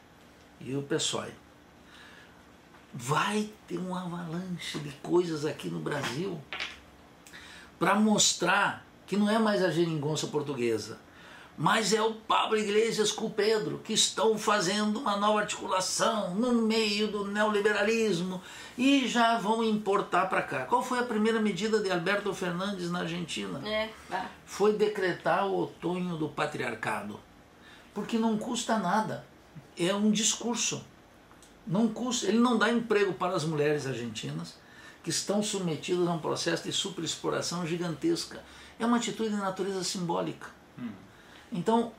e o PSOE. Vai ter um avalanche de coisas aqui no Brasil para mostrar que não é mais a geringonça portuguesa, mas é o Pablo Iglesias com o Pedro que estão fazendo uma nova articulação no meio do neoliberalismo e já vão importar para cá. Qual foi a primeira medida de Alberto Fernandes na Argentina? É, Foi decretar o outono do patriarcado. Porque não custa nada. É um discurso. Não custa, ele não dá emprego para as mulheres argentinas que estão submetidas a um processo de superexploração gigantesca. É uma atitude de natureza simbólica. Hum. Então,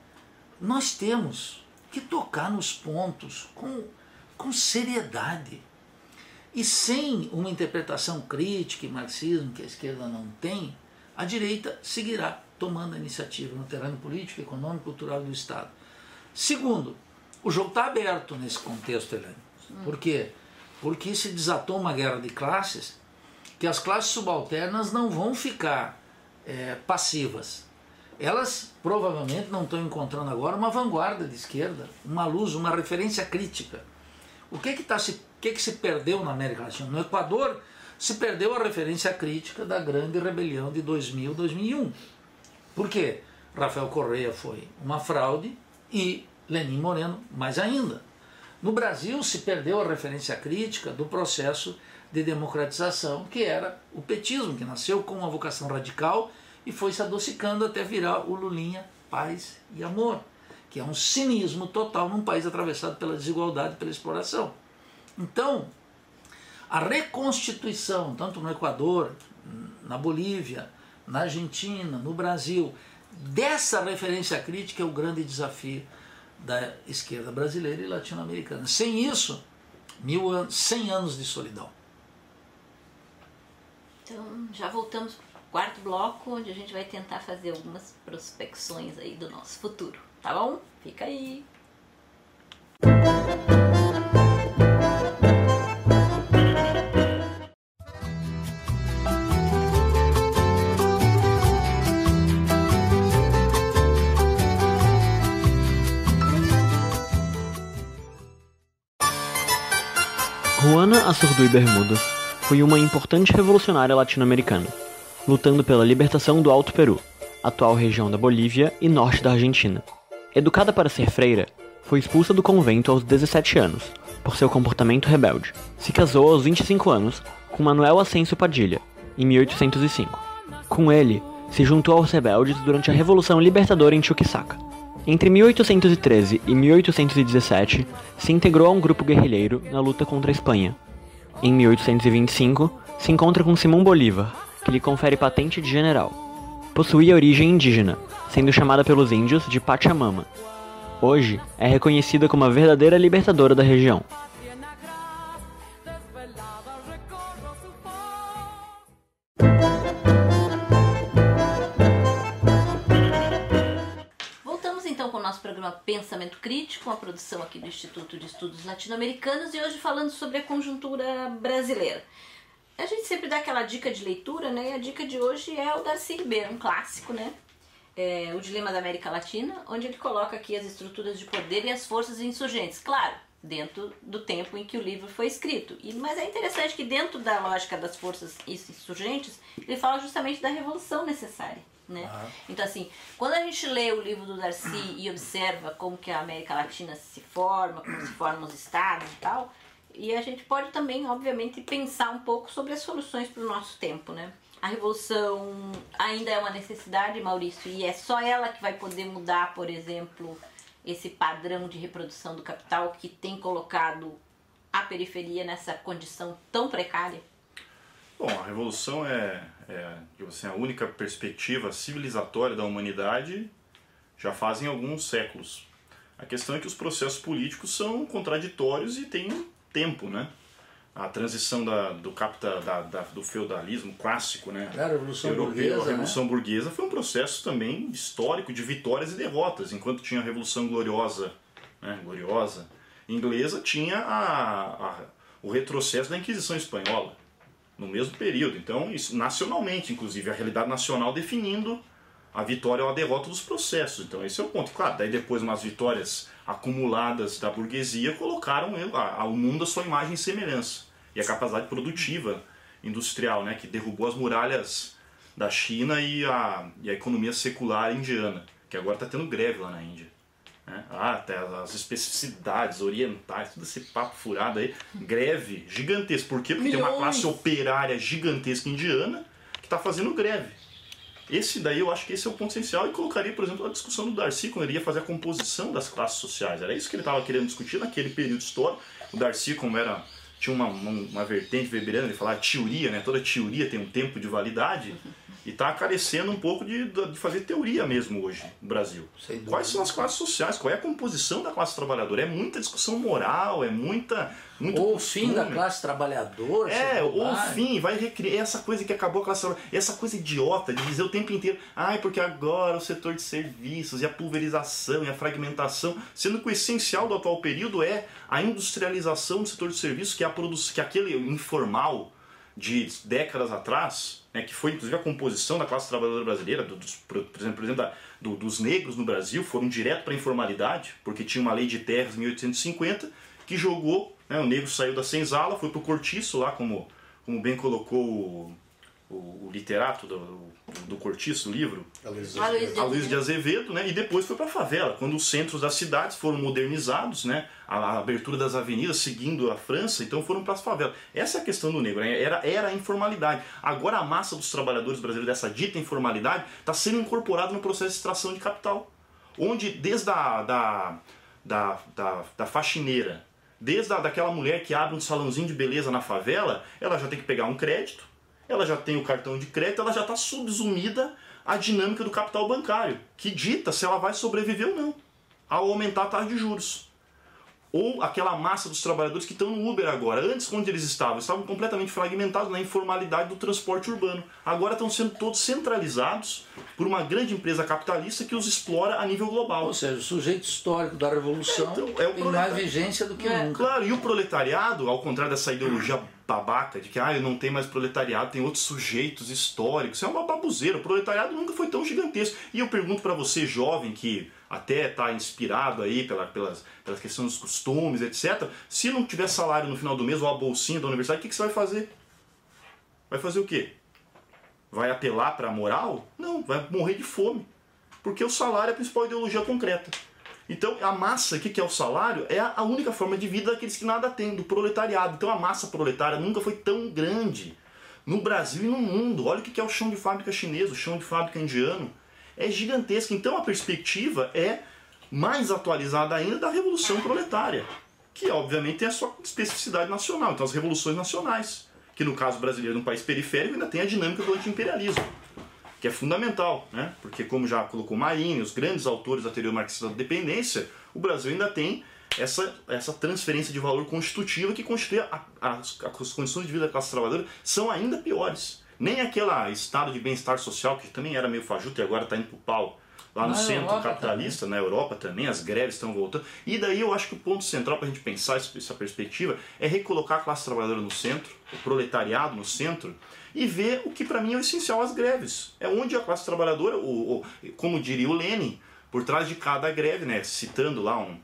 nós temos que tocar nos pontos com, com seriedade. E sem uma interpretação crítica e marxismo que a esquerda não tem, a direita seguirá tomando a iniciativa no terreno político, econômico e cultural do Estado. Segundo, o jogo está aberto nesse contexto, Helene. Por quê? Porque se desatou uma guerra de classes que as classes subalternas não vão ficar é, passivas elas provavelmente não estão encontrando agora uma vanguarda de esquerda, uma luz, uma referência crítica. O que que, tá se, que, que se perdeu na América Latina? No Equador se perdeu a referência crítica da grande rebelião de 2000, 2001. Por quê? Rafael Correia foi uma fraude e Lenin Moreno mais ainda. No Brasil se perdeu a referência crítica do processo de democratização, que era o petismo, que nasceu com uma vocação radical e foi se adocicando até virar o Lulinha Paz e Amor, que é um cinismo total num país atravessado pela desigualdade e pela exploração. Então, a reconstituição, tanto no Equador, na Bolívia, na Argentina, no Brasil, dessa referência crítica é o grande desafio da esquerda brasileira e latino-americana. Sem isso, mil anos, cem anos de solidão. Então, já voltamos quarto bloco, onde a gente vai tentar fazer algumas prospecções aí do nosso futuro, tá bom? Fica aí! Juana Azurduy Bermudas foi uma importante revolucionária latino-americana lutando pela libertação do Alto Peru, atual região da Bolívia e norte da Argentina. Educada para ser freira, foi expulsa do convento aos 17 anos, por seu comportamento rebelde. Se casou aos 25 anos com Manuel Ascenso Padilha, em 1805. Com ele, se juntou aos rebeldes durante a Revolução Libertadora em Chuquisaca. Entre 1813 e 1817, se integrou a um grupo guerrilheiro na luta contra a Espanha. Em 1825, se encontra com Simão Bolívar, que lhe confere patente de general. Possuía origem indígena, sendo chamada pelos índios de Pachamama. Hoje é reconhecida como a verdadeira libertadora da região. Então Pensamento Crítico, uma produção aqui do Instituto de Estudos Latino-Americanos e hoje falando sobre a conjuntura brasileira. A gente sempre dá aquela dica de leitura, né? E a dica de hoje é o Darcy Ribeiro, um clássico, né? é, O Dilema da América Latina, onde ele coloca aqui as estruturas de poder e as forças insurgentes. Claro, dentro do tempo em que o livro foi escrito. E, mas é interessante que dentro da lógica das forças insurgentes, ele fala justamente da revolução necessária. Né? Então assim, quando a gente lê o livro do Darcy e observa como que a América Latina se forma, como se formam os estados e tal, e a gente pode também, obviamente, pensar um pouco sobre as soluções para o nosso tempo, né? A revolução ainda é uma necessidade, Maurício, e é só ela que vai poder mudar, por exemplo, esse padrão de reprodução do capital que tem colocado a periferia nessa condição tão precária? Bom, a revolução é, é assim, a única perspectiva civilizatória da humanidade já fazem alguns séculos. A questão é que os processos políticos são contraditórios e têm tempo, né? A transição da, do, capta, da, da, do feudalismo clássico, né? A Revolução Europeu, Burguesa, a Revolução né? Burguesa foi um processo também histórico de vitórias e derrotas. Enquanto tinha a Revolução Gloriosa, né? Gloriosa inglesa, tinha a, a, o retrocesso da Inquisição Espanhola no mesmo período. Então, isso, nacionalmente, inclusive, a realidade nacional definindo a vitória ou a derrota dos processos. Então, esse é o ponto. Claro, daí depois umas vitórias acumuladas da burguesia colocaram ao mundo a sua imagem e semelhança. E a capacidade produtiva industrial, né, que derrubou as muralhas da China e a, e a economia secular indiana, que agora está tendo greve lá na Índia. Né? Ah, até as especificidades orientais, todo esse papo furado aí. Greve gigantesca. Por quê? Porque Milhões. tem uma classe operária gigantesca indiana que está fazendo greve. Esse daí eu acho que esse é o ponto essencial e colocaria, por exemplo, a discussão do Darcy quando ele ia fazer a composição das classes sociais. Era isso que ele estava querendo discutir naquele período histórico. O Darcy, como era tinha uma, uma, uma vertente weberiana, ele falava teoria, né? Toda teoria tem um tempo de validade e está carecendo um pouco de, de fazer teoria mesmo hoje no Brasil. Quais são as classes sociais? Qual é a composição da classe trabalhadora? É muita discussão moral, é muita muito Ou o fim da classe trabalhadora. É, ou bobagem. fim, vai recriar essa coisa que acabou a classe trabalhadora, essa coisa idiota de dizer o tempo inteiro, ai, porque agora o setor de serviços e a pulverização e a fragmentação, sendo que o essencial do atual período é a industrialização do setor de serviços, que é a produção, que é aquele informal de décadas atrás, né, que foi inclusive a composição da classe trabalhadora brasileira, do- dos, por exemplo, por exemplo da- do- dos negros no Brasil, foram direto para a informalidade, porque tinha uma lei de terras em 1850 que jogou, né, o negro saiu da senzala, foi para o cortiço lá, como, como bem colocou o, o- o literato do, do cortiço, do livro, a Luiz de Azevedo, né? E depois foi para a favela, quando os centros das cidades foram modernizados, né? A, a abertura das avenidas seguindo a França, então foram para as favelas. Essa é a questão do negro, né? era, era a informalidade. Agora a massa dos trabalhadores brasileiros dessa dita informalidade está sendo incorporada no processo de extração de capital, onde desde a da, da, da, da faxineira, desde a, daquela mulher que abre um salãozinho de beleza na favela, ela já tem que pegar um crédito, ela já tem o cartão de crédito, ela já está subsumida à dinâmica do capital bancário, que dita se ela vai sobreviver ou não, ao aumentar a taxa de juros. Ou aquela massa dos trabalhadores que estão no Uber agora. Antes, onde eles estavam? Estavam completamente fragmentados na informalidade do transporte urbano. Agora estão sendo todos centralizados por uma grande empresa capitalista que os explora a nível global. Ou seja, o sujeito histórico da Revolução É, então, é o tem mais vigência do que É, nunca. Claro, e o proletariado, ao contrário dessa ideologia babaca de que ah, não tem mais proletariado, tem outros sujeitos históricos, é uma babuzeira. O proletariado nunca foi tão gigantesco. E eu pergunto para você, jovem, que até está inspirado aí pela, pelas, pelas questões dos costumes, etc., se não tiver salário no final do mês ou a bolsinha da universidade, o que, que você vai fazer? Vai fazer o quê? Vai apelar para a moral? Não, vai morrer de fome. Porque o salário é a principal ideologia concreta. Então, a massa, o que é o salário? É a única forma de vida daqueles que nada têm, do proletariado. Então, a massa proletária nunca foi tão grande no Brasil e no mundo. Olha o que que é o chão de fábrica chinês, o chão de fábrica indiano. É gigantesco. Então, a perspectiva é mais atualizada ainda da Revolução Proletária, que obviamente tem a sua especificidade nacional. Então, as revoluções nacionais, que no caso brasileiro, num país periférico, ainda tem a dinâmica do antiimperialismo que é fundamental, né? porque como já colocou Marini, os grandes autores da teoria marxista da dependência, o Brasil ainda tem essa, essa transferência de valor constitutiva que constitui a- as, as condições de vida da classe trabalhadora são ainda piores. Nem aquele estado de bem-estar social, que também era meio fajuto e agora está indo pro pau, lá no Na centro Europa capitalista, na Europa também, as greves estão voltando. E daí eu acho que o ponto central para a gente pensar essa perspectiva é recolocar a classe trabalhadora no centro, o proletariado no centro, e ver o que para mim é o essencial, as greves. É onde a classe trabalhadora, o, o, como diria o Lenin, por trás de cada greve, né, citando lá um,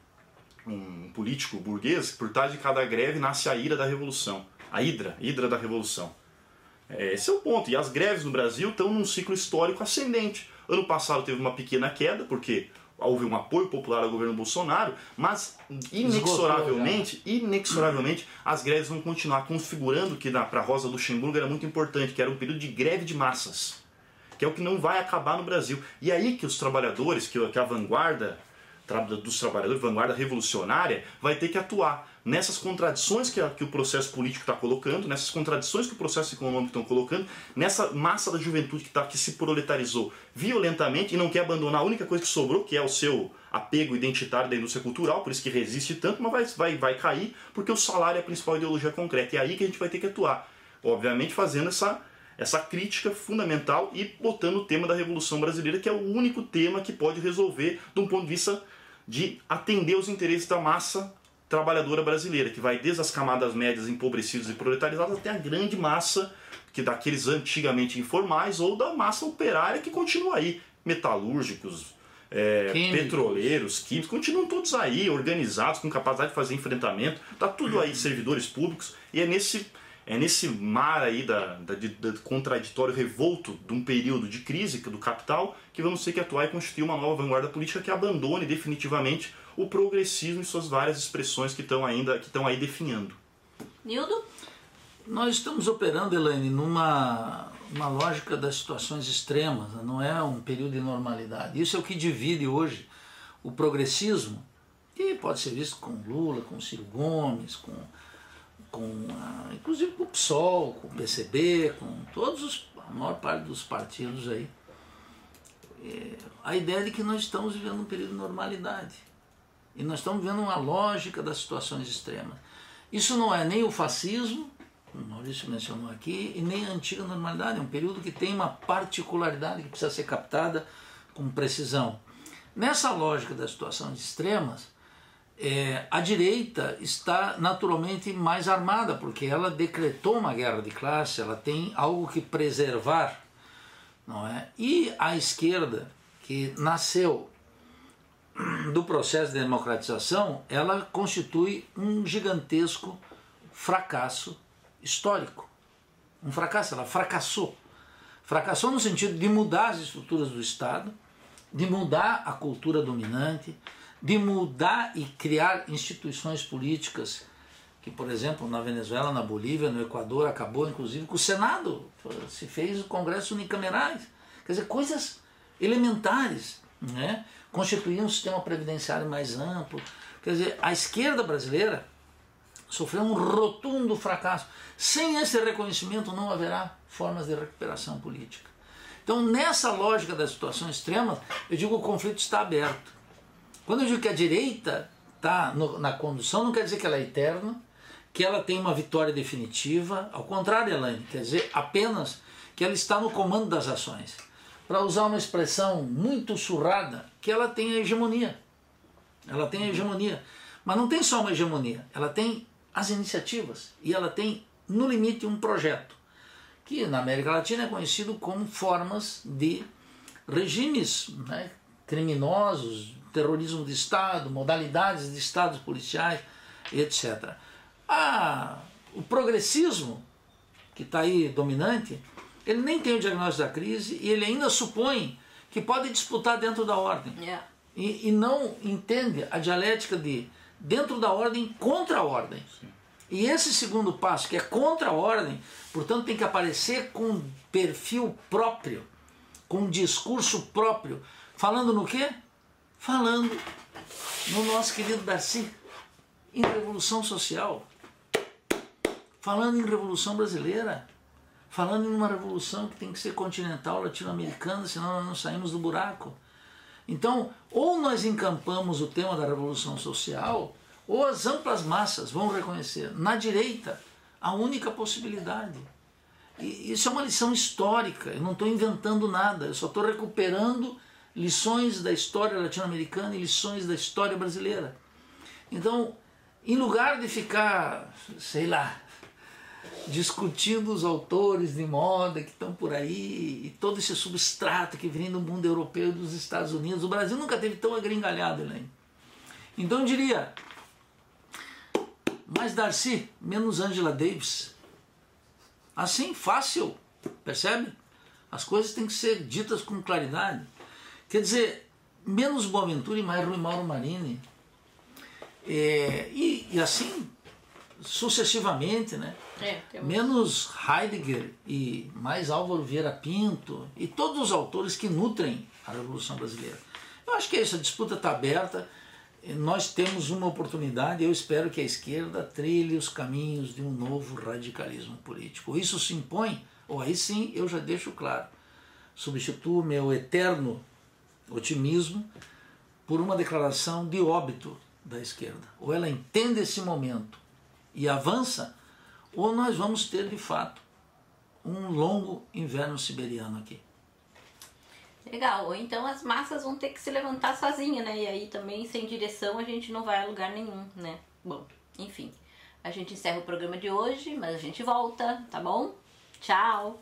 um político burguês, por trás de cada greve nasce a ira da revolução. A hidra, hidra da revolução. É, esse é o ponto. E as greves no Brasil estão num ciclo histórico ascendente. Ano passado teve uma pequena queda, porque houve um apoio popular ao governo Bolsonaro, mas inexoravelmente, inexoravelmente, as greves vão continuar configurando que para Rosa Luxemburgo era muito importante, que era um período de greve de massas, que é o que não vai acabar no Brasil. E aí que os trabalhadores, que a vanguarda dos trabalhadores, vanguarda revolucionária, vai ter que atuar nessas contradições que, a, que o processo político está colocando, nessas contradições que o processo econômico estão colocando, nessa massa da juventude que, tá, que se proletarizou violentamente e não quer abandonar a única coisa que sobrou, que é o seu apego identitário da indústria cultural, por isso que resiste tanto, mas vai, vai, vai cair, porque o salário é a principal ideologia concreta. E é aí que a gente vai ter que atuar. Obviamente fazendo essa, essa crítica fundamental e botando o tema da Revolução Brasileira, que é o único tema que pode resolver, de um ponto de vista de atender os interesses da massa trabalhadora brasileira, que vai desde as camadas médias empobrecidas e proletarizadas até a grande massa que daqueles antigamente informais ou da massa operária que continua aí, metalúrgicos, é, petroleiros, químicos, continuam todos aí, organizados, com capacidade de fazer enfrentamento, tá tudo aí, servidores públicos, e é nesse é nesse mar aí da, da, da, contraditório revolto de um período de crise do capital que vamos ter que atuar e constituir uma nova vanguarda política que abandone definitivamente o progressismo e suas várias expressões que estão ainda que estão aí definhando. Nildo? Nós estamos operando, Elaine, numa uma lógica das situações extremas, né? não é um período de normalidade. Isso é o que divide hoje o progressismo, que pode ser visto com Lula, com Ciro Gomes, com com a, inclusive com o PSOL, com o PCB, com todos os, a maior parte dos partidos aí. É, a ideia de que nós estamos vivendo um período de normalidade. E nós estamos vivendo uma lógica das situações extremas. Isso não é nem o fascismo, o Maurício mencionou aqui, e nem a antiga normalidade. É um período que tem uma particularidade que precisa ser captada com precisão. Nessa lógica das situações extremas, é, a direita está naturalmente mais armada, porque ela decretou uma guerra de classe, ela tem algo que preservar, não é? E a esquerda, que nasceu do processo de democratização, ela constitui um gigantesco fracasso histórico. Um fracasso, ela fracassou. Fracassou no sentido de mudar as estruturas do Estado, de mudar a cultura dominante, de mudar e criar instituições políticas que, por exemplo, na Venezuela, na Bolívia, no Equador, acabou inclusive com o Senado, se fez o Congresso unicamerais. Quer dizer, coisas elementares, né? Constituir um sistema previdenciário mais amplo. Quer dizer, a esquerda brasileira sofreu um rotundo fracasso. Sem esse reconhecimento não haverá formas de recuperação política. Então, nessa lógica da situação extrema, eu digo que o conflito está aberto. Quando eu digo que a direita está na condução, não quer dizer que ela é eterna, que ela tem uma vitória definitiva. Ao contrário, Elaine, quer dizer apenas que ela está no comando das ações. Para usar uma expressão muito surrada, que ela tem a hegemonia. Ela tem a hegemonia. Mas não tem só uma hegemonia, ela tem as iniciativas e ela tem, no limite, um projeto, que na América Latina é conhecido como formas de regimes né, criminosos, terrorismo de Estado, modalidades de Estados policiais, etc. Ah, o progressismo, que está aí dominante, ele nem tem o diagnóstico da crise e ele ainda supõe que pode disputar dentro da ordem. Yeah. E, e, não entende a dialética de dentro da ordem contra a ordem. Sim. E esse segundo passo, que é contra a ordem, portanto tem que aparecer com perfil próprio, com um discurso próprio, falando no quê? falando no nosso querido Darcy, em revolução social, falando em revolução brasileira, falando em uma revolução que tem que ser continental, latino-americana, senão nós não saímos do buraco. Então, ou nós encampamos o tema da revolução social, ou as amplas massas vão reconhecer na direita a única possibilidade. E isso é uma lição histórica, eu não estou inventando nada, eu só estou recuperando lições da história latino-americana e lições da história brasileira. Então, em lugar de ficar, sei lá, discutindo os autores de moda que estão por aí e todo esse substrato que vem do mundo europeu e dos Estados Unidos, o Brasil nunca teve tão agringalhado, Elaine. Então eu diria, mais Darcy, menos Angela Davis. Assim, fácil, percebe? As coisas têm que ser ditas com claridade. Quer dizer, menos Boaventura e mais Rui Mauro Marini. É, e, e, assim sucessivamente, né? É, temos... Menos Heidegger e mais Álvaro Vieira Pinto e todos os autores que nutrem a Revolução Brasileira. Eu acho que essa disputa está aberta. Nós temos uma oportunidade. Eu espero que a esquerda trilhe os caminhos de um novo radicalismo político. Isso se impõe, ou aí sim eu já deixo claro. Substituo meu eterno otimismo por uma declaração de óbito da esquerda. Ou ela entende esse momento e avança, ou nós vamos ter de fato um longo inverno siberiano aqui. Legal, ou então as massas vão ter que se levantar sozinha, né? E aí também sem direção a gente não vai a lugar nenhum, né? Bom, enfim. A gente encerra o programa de hoje, mas a gente volta, tá bom? Tchau!